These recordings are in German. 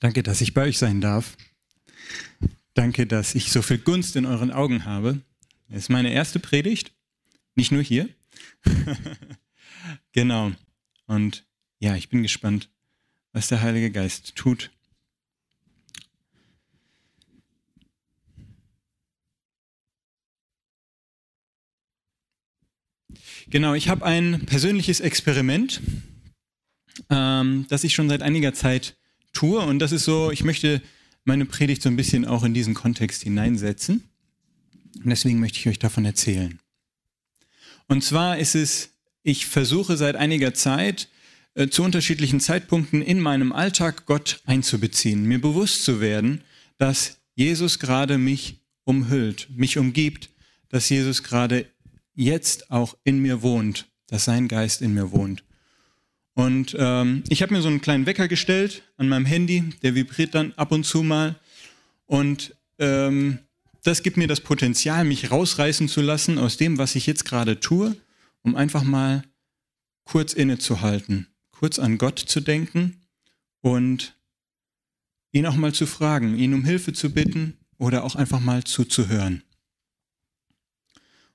Danke, dass ich bei euch sein darf. Danke, dass ich so viel Gunst in euren Augen habe. Es ist meine erste Predigt, nicht nur hier. genau. Und ja, ich bin gespannt, was der Heilige Geist tut. Genau, ich habe ein persönliches Experiment, ähm, das ich schon seit einiger Zeit tue. Und das ist so, ich möchte meine Predigt so ein bisschen auch in diesen Kontext hineinsetzen. Und deswegen möchte ich euch davon erzählen. Und zwar ist es, ich versuche seit einiger Zeit äh, zu unterschiedlichen Zeitpunkten in meinem Alltag Gott einzubeziehen, mir bewusst zu werden, dass Jesus gerade mich umhüllt, mich umgibt, dass Jesus gerade jetzt auch in mir wohnt, dass sein Geist in mir wohnt. Und ähm, ich habe mir so einen kleinen Wecker gestellt an meinem Handy, der vibriert dann ab und zu mal. Und ähm, das gibt mir das Potenzial, mich rausreißen zu lassen aus dem, was ich jetzt gerade tue, um einfach mal kurz innezuhalten, kurz an Gott zu denken und ihn auch mal zu fragen, ihn um Hilfe zu bitten oder auch einfach mal zuzuhören.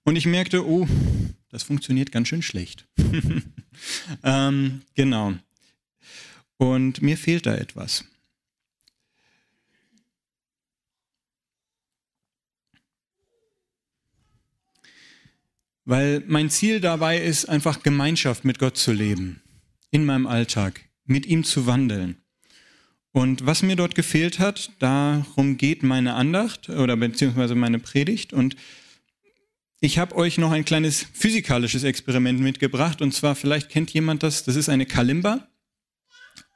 Und ich merkte, oh, das funktioniert ganz schön schlecht. ähm, genau. Und mir fehlt da etwas. Weil mein Ziel dabei ist, einfach Gemeinschaft mit Gott zu leben, in meinem Alltag, mit ihm zu wandeln. Und was mir dort gefehlt hat, darum geht meine Andacht oder beziehungsweise meine Predigt. Und ich habe euch noch ein kleines physikalisches Experiment mitgebracht. Und zwar, vielleicht kennt jemand das, das ist eine Kalimba.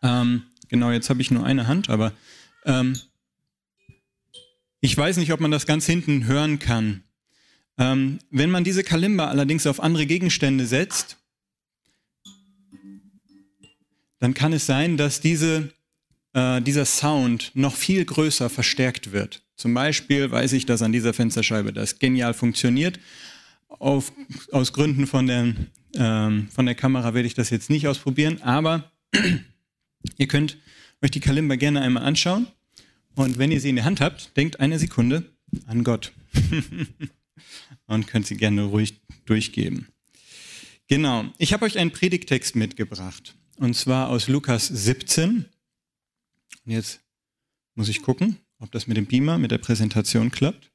Ähm, genau, jetzt habe ich nur eine Hand, aber ähm, ich weiß nicht, ob man das ganz hinten hören kann. Ähm, wenn man diese Kalimba allerdings auf andere Gegenstände setzt, dann kann es sein, dass diese, äh, dieser Sound noch viel größer verstärkt wird. Zum Beispiel weiß ich, dass an dieser Fensterscheibe das genial funktioniert. Auf, aus Gründen von der, ähm, von der Kamera werde ich das jetzt nicht ausprobieren, aber ihr könnt euch die Kalimba gerne einmal anschauen. Und wenn ihr sie in der Hand habt, denkt eine Sekunde an Gott. und könnt sie gerne ruhig durchgeben. Genau, ich habe euch einen Predigtext mitgebracht und zwar aus Lukas 17. Und jetzt muss ich gucken, ob das mit dem Beamer, mit der Präsentation klappt.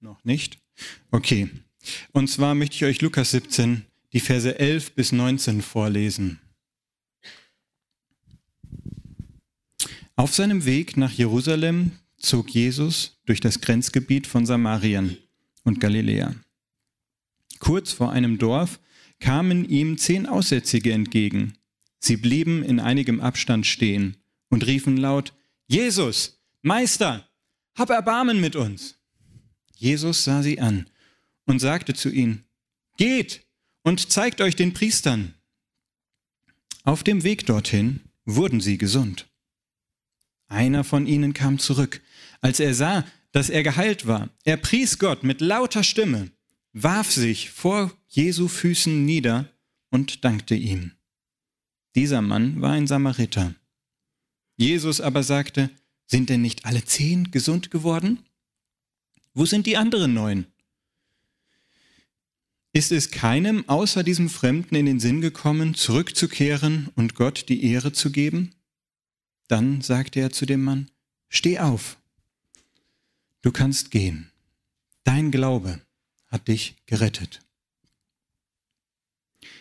Noch nicht? Okay. Und zwar möchte ich euch Lukas 17, die Verse 11 bis 19 vorlesen. Auf seinem Weg nach Jerusalem zog Jesus durch das Grenzgebiet von Samarien und Galiläa. Kurz vor einem Dorf kamen ihm zehn Aussätzige entgegen. Sie blieben in einigem Abstand stehen und riefen laut, Jesus, Meister, hab Erbarmen mit uns. Jesus sah sie an und sagte zu ihnen, Geht und zeigt euch den Priestern. Auf dem Weg dorthin wurden sie gesund. Einer von ihnen kam zurück. Als er sah, dass er geheilt war, er pries Gott mit lauter Stimme, warf sich vor Jesu Füßen nieder und dankte ihm. Dieser Mann war ein Samariter. Jesus aber sagte, sind denn nicht alle zehn gesund geworden? Wo sind die anderen neun? Ist es keinem außer diesem Fremden in den Sinn gekommen, zurückzukehren und Gott die Ehre zu geben? Dann sagte er zu dem Mann, Steh auf, du kannst gehen. Dein Glaube hat dich gerettet.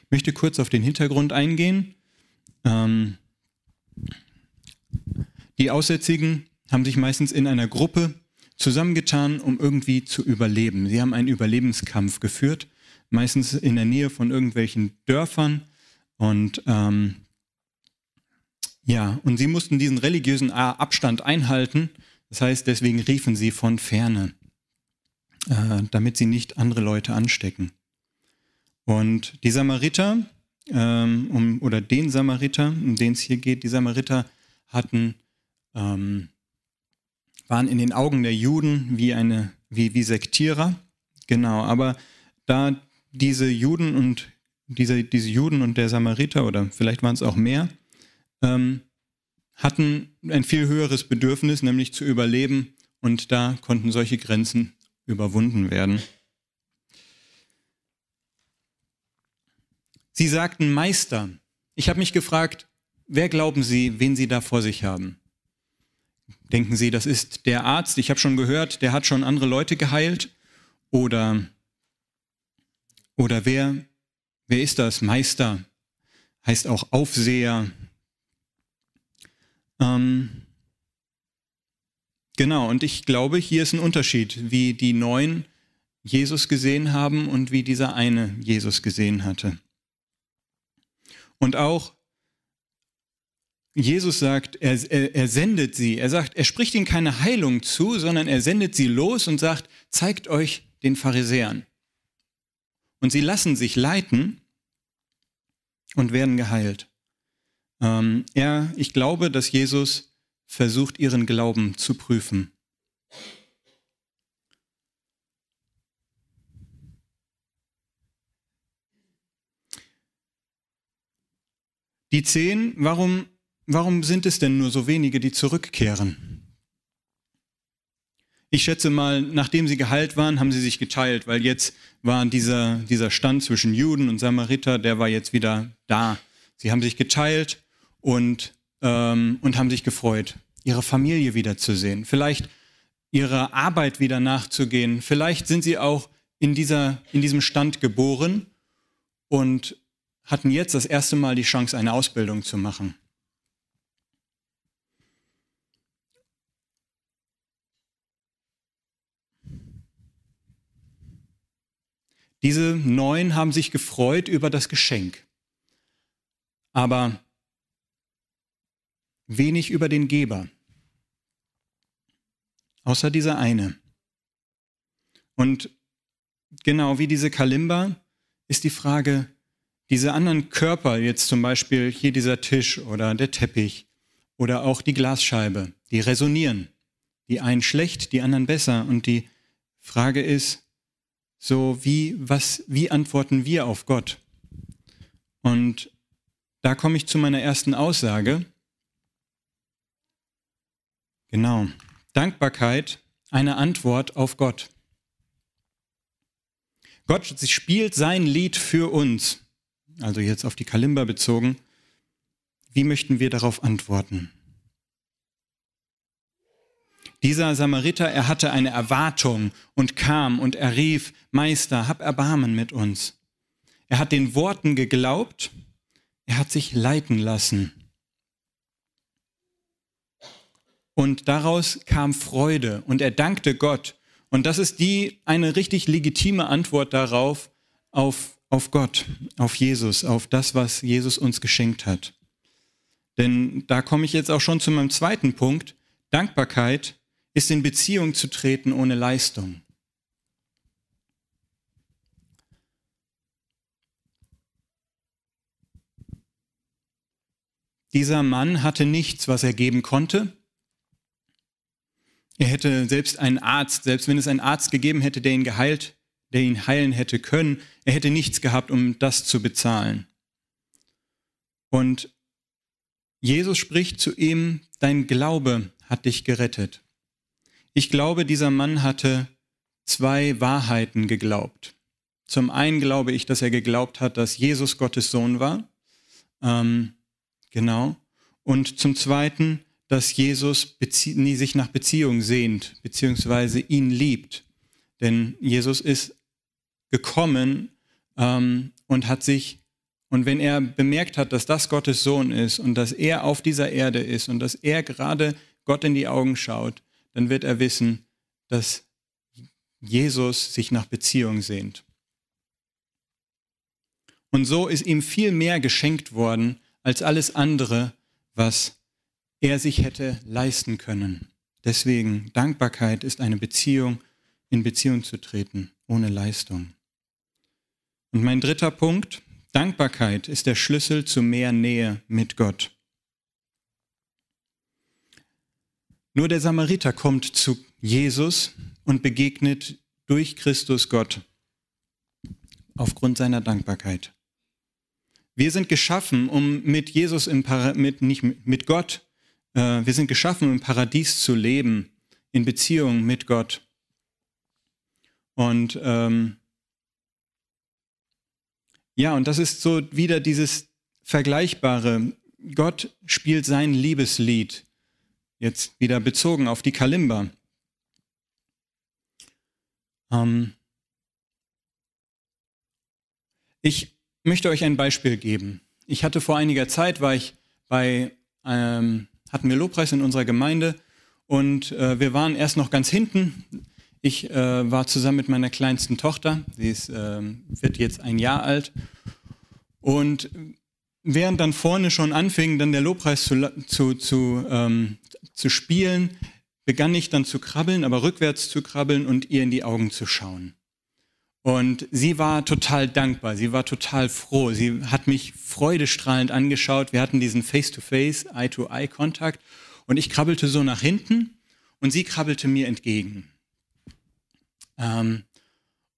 Möchte kurz auf den Hintergrund eingehen. Ähm, die Aussätzigen haben sich meistens in einer Gruppe zusammengetan, um irgendwie zu überleben. Sie haben einen Überlebenskampf geführt, meistens in der Nähe von irgendwelchen Dörfern. Und ähm, ja, und sie mussten diesen religiösen Abstand einhalten. Das heißt, deswegen riefen sie von ferne, äh, damit sie nicht andere Leute anstecken. Und die Samariter, ähm, um, oder den Samariter, um den es hier geht, die Samariter hatten, ähm, waren in den Augen der Juden wie, eine, wie, wie Sektierer. Genau, aber da diese Juden und diese, diese Juden und der Samariter, oder vielleicht waren es auch mehr, ähm, hatten ein viel höheres Bedürfnis, nämlich zu überleben. Und da konnten solche Grenzen überwunden werden. Sie sagten Meister. Ich habe mich gefragt, wer glauben Sie, wen Sie da vor sich haben? Denken Sie, das ist der Arzt? Ich habe schon gehört, der hat schon andere Leute geheilt. Oder, oder wer, wer ist das? Meister heißt auch Aufseher. Ähm, genau, und ich glaube, hier ist ein Unterschied, wie die Neuen Jesus gesehen haben und wie dieser eine Jesus gesehen hatte. Und auch Jesus sagt, er, er, er, sendet sie. Er sagt, er spricht ihnen keine Heilung zu, sondern er sendet sie los und sagt, zeigt euch den Pharisäern. Und sie lassen sich leiten und werden geheilt. Ähm, er, ich glaube, dass Jesus versucht, ihren Glauben zu prüfen. Die zehn, warum, warum sind es denn nur so wenige, die zurückkehren? Ich schätze mal, nachdem sie geheilt waren, haben sie sich geteilt, weil jetzt war dieser, dieser Stand zwischen Juden und Samariter, der war jetzt wieder da. Sie haben sich geteilt und, ähm, und haben sich gefreut, ihre Familie wiederzusehen, vielleicht ihrer Arbeit wieder nachzugehen. Vielleicht sind sie auch in, dieser, in diesem Stand geboren und hatten jetzt das erste Mal die Chance, eine Ausbildung zu machen. Diese neun haben sich gefreut über das Geschenk, aber wenig über den Geber, außer dieser eine. Und genau wie diese Kalimba ist die Frage, diese anderen Körper, jetzt zum Beispiel hier dieser Tisch oder der Teppich oder auch die Glasscheibe, die resonieren. Die einen schlecht, die anderen besser. Und die Frage ist, so wie, was, wie antworten wir auf Gott? Und da komme ich zu meiner ersten Aussage. Genau. Dankbarkeit, eine Antwort auf Gott. Gott spielt sein Lied für uns also jetzt auf die Kalimba bezogen, wie möchten wir darauf antworten? Dieser Samariter, er hatte eine Erwartung und kam und er rief, Meister, hab Erbarmen mit uns. Er hat den Worten geglaubt, er hat sich leiten lassen. Und daraus kam Freude und er dankte Gott. Und das ist die eine richtig legitime Antwort darauf, auf auf Gott, auf Jesus, auf das, was Jesus uns geschenkt hat. Denn da komme ich jetzt auch schon zu meinem zweiten Punkt. Dankbarkeit ist in Beziehung zu treten ohne Leistung. Dieser Mann hatte nichts, was er geben konnte. Er hätte selbst einen Arzt, selbst wenn es einen Arzt gegeben hätte, der ihn geheilt der ihn heilen hätte können. Er hätte nichts gehabt, um das zu bezahlen. Und Jesus spricht zu ihm, dein Glaube hat dich gerettet. Ich glaube, dieser Mann hatte zwei Wahrheiten geglaubt. Zum einen glaube ich, dass er geglaubt hat, dass Jesus Gottes Sohn war. Ähm, genau. Und zum zweiten, dass Jesus sich nach Beziehung sehnt, beziehungsweise ihn liebt. Denn Jesus ist gekommen ähm, und hat sich, und wenn er bemerkt hat, dass das Gottes Sohn ist und dass er auf dieser Erde ist und dass er gerade Gott in die Augen schaut, dann wird er wissen, dass Jesus sich nach Beziehung sehnt. Und so ist ihm viel mehr geschenkt worden als alles andere, was er sich hätte leisten können. Deswegen, Dankbarkeit ist eine Beziehung, in Beziehung zu treten, ohne Leistung. Und mein dritter Punkt, Dankbarkeit ist der Schlüssel zu mehr Nähe mit Gott. Nur der Samariter kommt zu Jesus und begegnet durch Christus Gott aufgrund seiner Dankbarkeit. Wir sind geschaffen, um mit Jesus im Para mit nicht mit Gott, äh, wir sind geschaffen, um im Paradies zu leben, in Beziehung mit Gott. Und ähm, ja, und das ist so wieder dieses Vergleichbare. Gott spielt sein Liebeslied, jetzt wieder bezogen auf die Kalimba. Ähm ich möchte euch ein Beispiel geben. Ich hatte vor einiger Zeit, war ich bei, ähm, hatten wir Lobpreis in unserer Gemeinde und äh, wir waren erst noch ganz hinten. Ich äh, war zusammen mit meiner kleinsten Tochter, sie ist, äh, wird jetzt ein Jahr alt. Und während dann vorne schon anfing, dann der Lobpreis zu, zu, zu, ähm, zu spielen, begann ich dann zu krabbeln, aber rückwärts zu krabbeln und ihr in die Augen zu schauen. Und sie war total dankbar, sie war total froh, sie hat mich freudestrahlend angeschaut. Wir hatten diesen Face-to-Face, Eye-to-Eye-Kontakt und ich krabbelte so nach hinten und sie krabbelte mir entgegen. Ähm,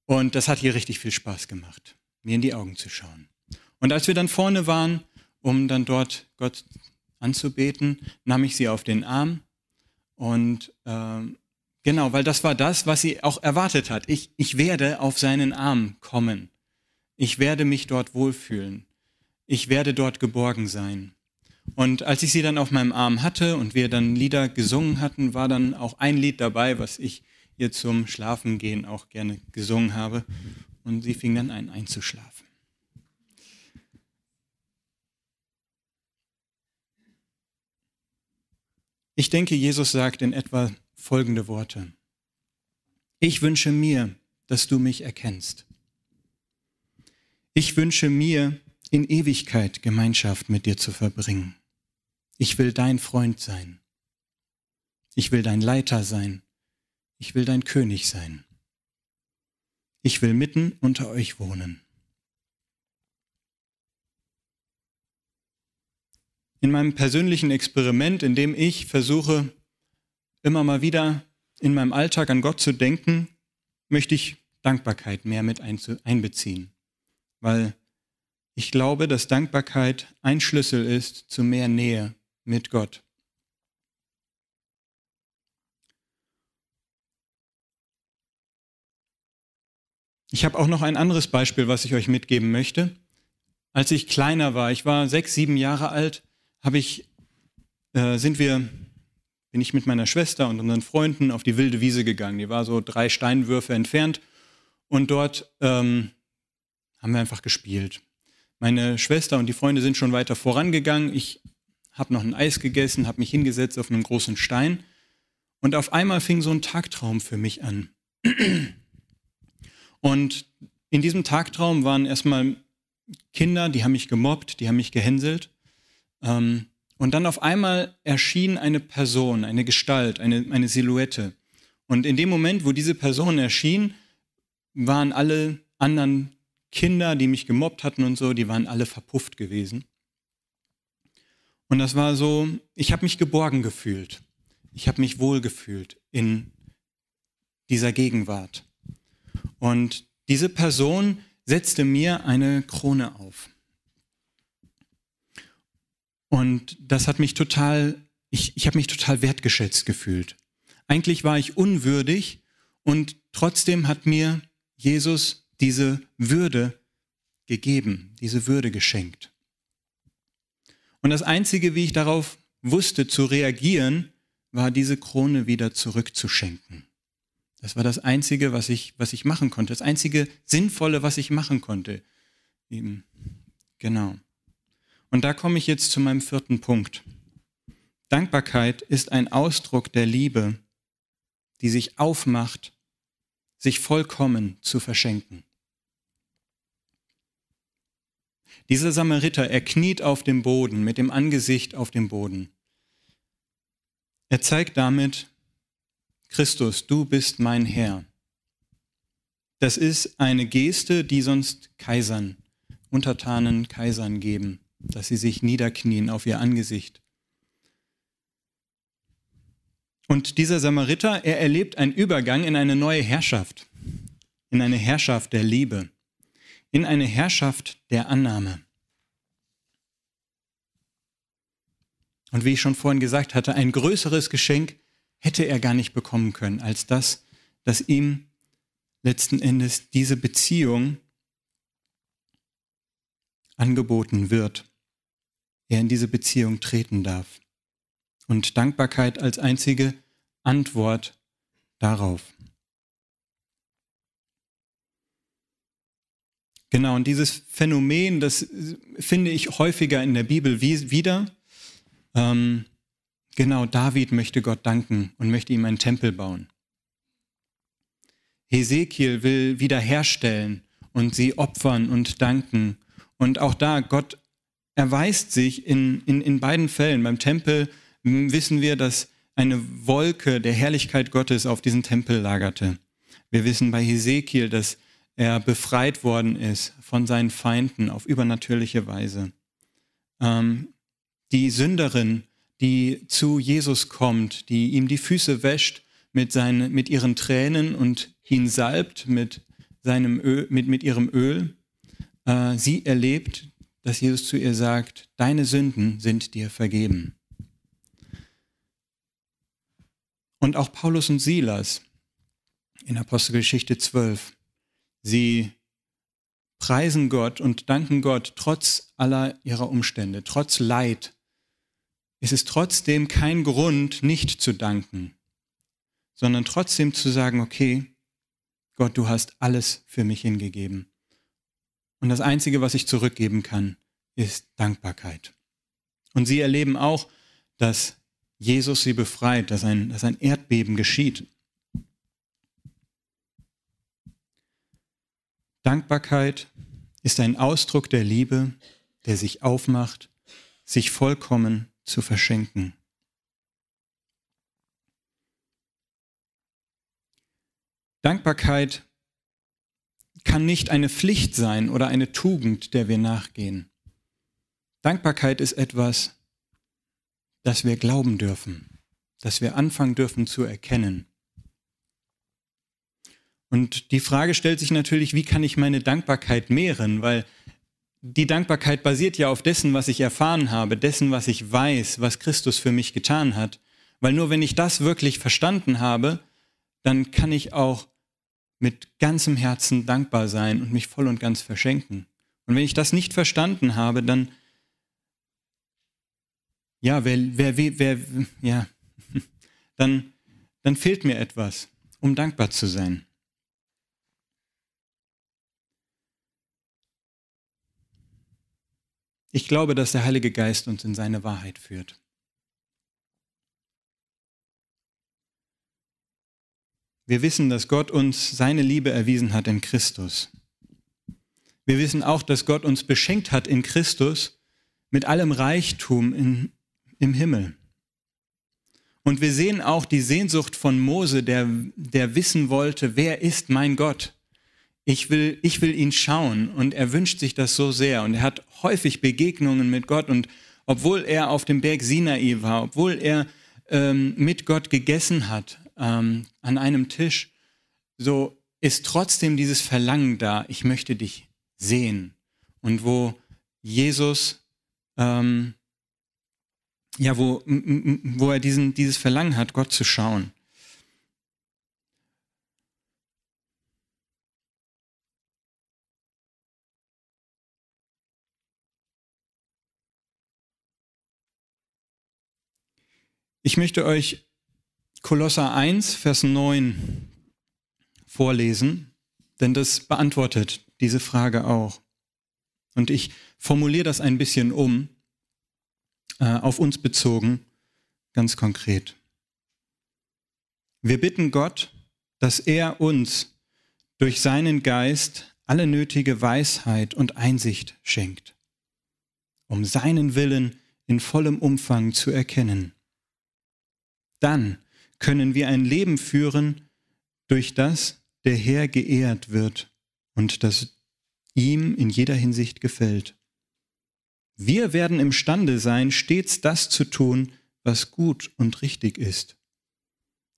und das hat ihr richtig viel Spaß gemacht, mir in die Augen zu schauen. Und als wir dann vorne waren, um dann dort Gott anzubeten, nahm ich sie auf den Arm und ähm, genau, weil das war das, was sie auch erwartet hat. Ich, ich werde auf seinen Arm kommen. Ich werde mich dort wohlfühlen. Ich werde dort geborgen sein. Und als ich sie dann auf meinem Arm hatte und wir dann Lieder gesungen hatten, war dann auch ein Lied dabei, was ich ihr zum Schlafengehen auch gerne gesungen habe. Und sie fing dann an einzuschlafen. Ich denke, Jesus sagt in etwa folgende Worte. Ich wünsche mir, dass du mich erkennst. Ich wünsche mir, in Ewigkeit Gemeinschaft mit dir zu verbringen. Ich will dein Freund sein. Ich will dein Leiter sein. Ich will dein König sein. Ich will mitten unter euch wohnen. In meinem persönlichen Experiment, in dem ich versuche, immer mal wieder in meinem Alltag an Gott zu denken, möchte ich Dankbarkeit mehr mit einbeziehen, weil ich glaube, dass Dankbarkeit ein Schlüssel ist zu mehr Nähe mit Gott. Ich habe auch noch ein anderes Beispiel, was ich euch mitgeben möchte. Als ich kleiner war, ich war sechs, sieben Jahre alt, habe ich, äh, sind wir, bin ich mit meiner Schwester und unseren Freunden auf die wilde Wiese gegangen. Die war so drei Steinwürfe entfernt und dort ähm, haben wir einfach gespielt. Meine Schwester und die Freunde sind schon weiter vorangegangen. Ich habe noch ein Eis gegessen, habe mich hingesetzt auf einen großen Stein und auf einmal fing so ein Tagtraum für mich an. Und in diesem Tagtraum waren erstmal Kinder, die haben mich gemobbt, die haben mich gehänselt. Ähm, und dann auf einmal erschien eine Person, eine Gestalt, eine, eine Silhouette. Und in dem Moment, wo diese Person erschien, waren alle anderen Kinder, die mich gemobbt hatten und so, die waren alle verpufft gewesen. Und das war so, ich habe mich geborgen gefühlt. Ich habe mich wohl gefühlt in dieser Gegenwart. Und diese Person setzte mir eine Krone auf. Und das hat mich total, ich, ich habe mich total wertgeschätzt gefühlt. Eigentlich war ich unwürdig und trotzdem hat mir Jesus diese Würde gegeben, diese Würde geschenkt. Und das Einzige, wie ich darauf wusste zu reagieren, war diese Krone wieder zurückzuschenken. Das war das Einzige, was ich, was ich machen konnte. Das einzige Sinnvolle, was ich machen konnte. Eben. Genau. Und da komme ich jetzt zu meinem vierten Punkt. Dankbarkeit ist ein Ausdruck der Liebe, die sich aufmacht, sich vollkommen zu verschenken. Dieser Samariter, er kniet auf dem Boden, mit dem Angesicht auf dem Boden. Er zeigt damit, Christus, du bist mein Herr. Das ist eine Geste, die sonst Kaisern, Untertanen Kaisern geben, dass sie sich niederknien auf ihr Angesicht. Und dieser Samariter, er erlebt einen Übergang in eine neue Herrschaft, in eine Herrschaft der Liebe, in eine Herrschaft der Annahme. Und wie ich schon vorhin gesagt hatte, ein größeres Geschenk hätte er gar nicht bekommen können, als das, dass ihm letzten Endes diese Beziehung angeboten wird. Er in diese Beziehung treten darf. Und Dankbarkeit als einzige Antwort darauf. Genau, und dieses Phänomen, das finde ich häufiger in der Bibel wieder. Ähm, genau, David möchte Gott danken und möchte ihm einen Tempel bauen. Hesekiel will wiederherstellen und sie opfern und danken. Und auch da, Gott erweist sich in, in, in beiden Fällen. Beim Tempel wissen wir, dass eine Wolke der Herrlichkeit Gottes auf diesen Tempel lagerte. Wir wissen bei Hesekiel, dass er befreit worden ist von seinen Feinden auf übernatürliche Weise. Ähm, die Sünderin, die zu Jesus kommt, die ihm die Füße wäscht mit, seinen, mit ihren Tränen und ihn salbt mit, seinem Öl, mit, mit ihrem Öl, äh, sie erlebt, dass Jesus zu ihr sagt, deine Sünden sind dir vergeben. Und auch Paulus und Silas in Apostelgeschichte 12 Sie preisen Gott und danken Gott trotz aller ihrer Umstände, trotz Leid. Es ist trotzdem kein Grund, nicht zu danken, sondern trotzdem zu sagen, okay, Gott, du hast alles für mich hingegeben. Und das Einzige, was ich zurückgeben kann, ist Dankbarkeit. Und sie erleben auch, dass Jesus sie befreit, dass ein, dass ein Erdbeben geschieht. Dankbarkeit ist ein Ausdruck der Liebe, der sich aufmacht, sich vollkommen zu verschenken. Dankbarkeit kann nicht eine Pflicht sein oder eine Tugend, der wir nachgehen. Dankbarkeit ist etwas, das wir glauben dürfen, das wir anfangen dürfen zu erkennen. Und die Frage stellt sich natürlich, wie kann ich meine Dankbarkeit mehren? Weil die Dankbarkeit basiert ja auf dessen, was ich erfahren habe, dessen, was ich weiß, was Christus für mich getan hat. Weil nur wenn ich das wirklich verstanden habe, dann kann ich auch mit ganzem Herzen dankbar sein und mich voll und ganz verschenken. Und wenn ich das nicht verstanden habe, dann, ja, wer, wer, wer, ja, dann, dann fehlt mir etwas, um dankbar zu sein. Ich glaube, dass der Heilige Geist uns in seine Wahrheit führt. Wir wissen, dass Gott uns seine Liebe erwiesen hat in Christus. Wir wissen auch, dass Gott uns beschenkt hat in Christus mit allem Reichtum in, im Himmel. Und wir sehen auch die Sehnsucht von Mose, der, der wissen wollte, wer ist mein Gott? Ich will, ich will ihn schauen und er wünscht sich das so sehr und er hat häufig Begegnungen mit Gott und obwohl er auf dem Berg Sinai war, obwohl er ähm, mit Gott gegessen hat ähm, an einem Tisch, so ist trotzdem dieses Verlangen da, ich möchte dich sehen. Und wo Jesus, ähm, ja, wo, wo er diesen, dieses Verlangen hat, Gott zu schauen. Ich möchte euch Kolosser 1, Vers 9 vorlesen, denn das beantwortet diese Frage auch. Und ich formuliere das ein bisschen um, äh, auf uns bezogen, ganz konkret. Wir bitten Gott, dass er uns durch seinen Geist alle nötige Weisheit und Einsicht schenkt, um seinen Willen in vollem Umfang zu erkennen dann können wir ein Leben führen, durch das der Herr geehrt wird und das ihm in jeder Hinsicht gefällt. Wir werden imstande sein, stets das zu tun, was gut und richtig ist,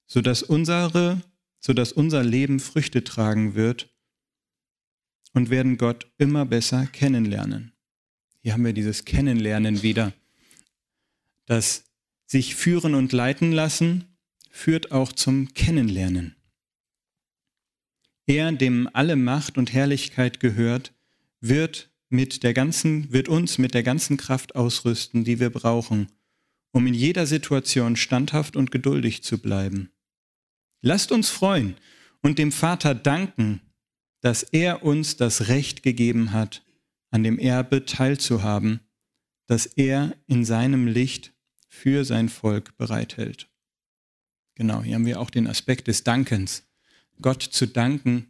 sodass, unsere, sodass unser Leben Früchte tragen wird und werden Gott immer besser kennenlernen. Hier haben wir dieses Kennenlernen wieder. Das sich führen und leiten lassen führt auch zum Kennenlernen. Er, dem alle Macht und Herrlichkeit gehört, wird mit der ganzen, wird uns mit der ganzen Kraft ausrüsten, die wir brauchen, um in jeder Situation standhaft und geduldig zu bleiben. Lasst uns freuen und dem Vater danken, dass er uns das Recht gegeben hat, an dem Erbe teilzuhaben, das er in seinem Licht für sein Volk bereithält. Genau, hier haben wir auch den Aspekt des Dankens. Gott zu danken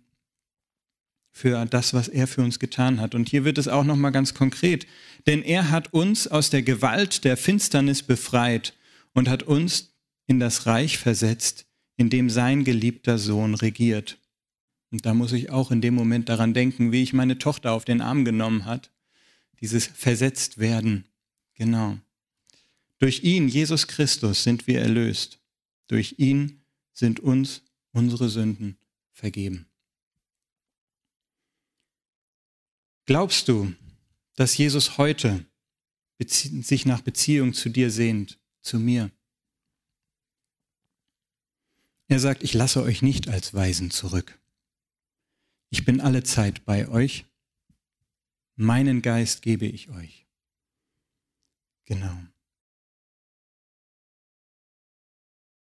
für das, was er für uns getan hat. Und hier wird es auch noch mal ganz konkret, denn er hat uns aus der Gewalt der Finsternis befreit und hat uns in das Reich versetzt, in dem sein geliebter Sohn regiert. Und da muss ich auch in dem Moment daran denken, wie ich meine Tochter auf den Arm genommen hat. Dieses versetzt werden. Genau. Durch ihn, Jesus Christus, sind wir erlöst. Durch ihn sind uns unsere Sünden vergeben. Glaubst du, dass Jesus heute sich nach Beziehung zu dir sehnt, zu mir? Er sagt, ich lasse euch nicht als Weisen zurück. Ich bin alle Zeit bei euch. Meinen Geist gebe ich euch. Genau.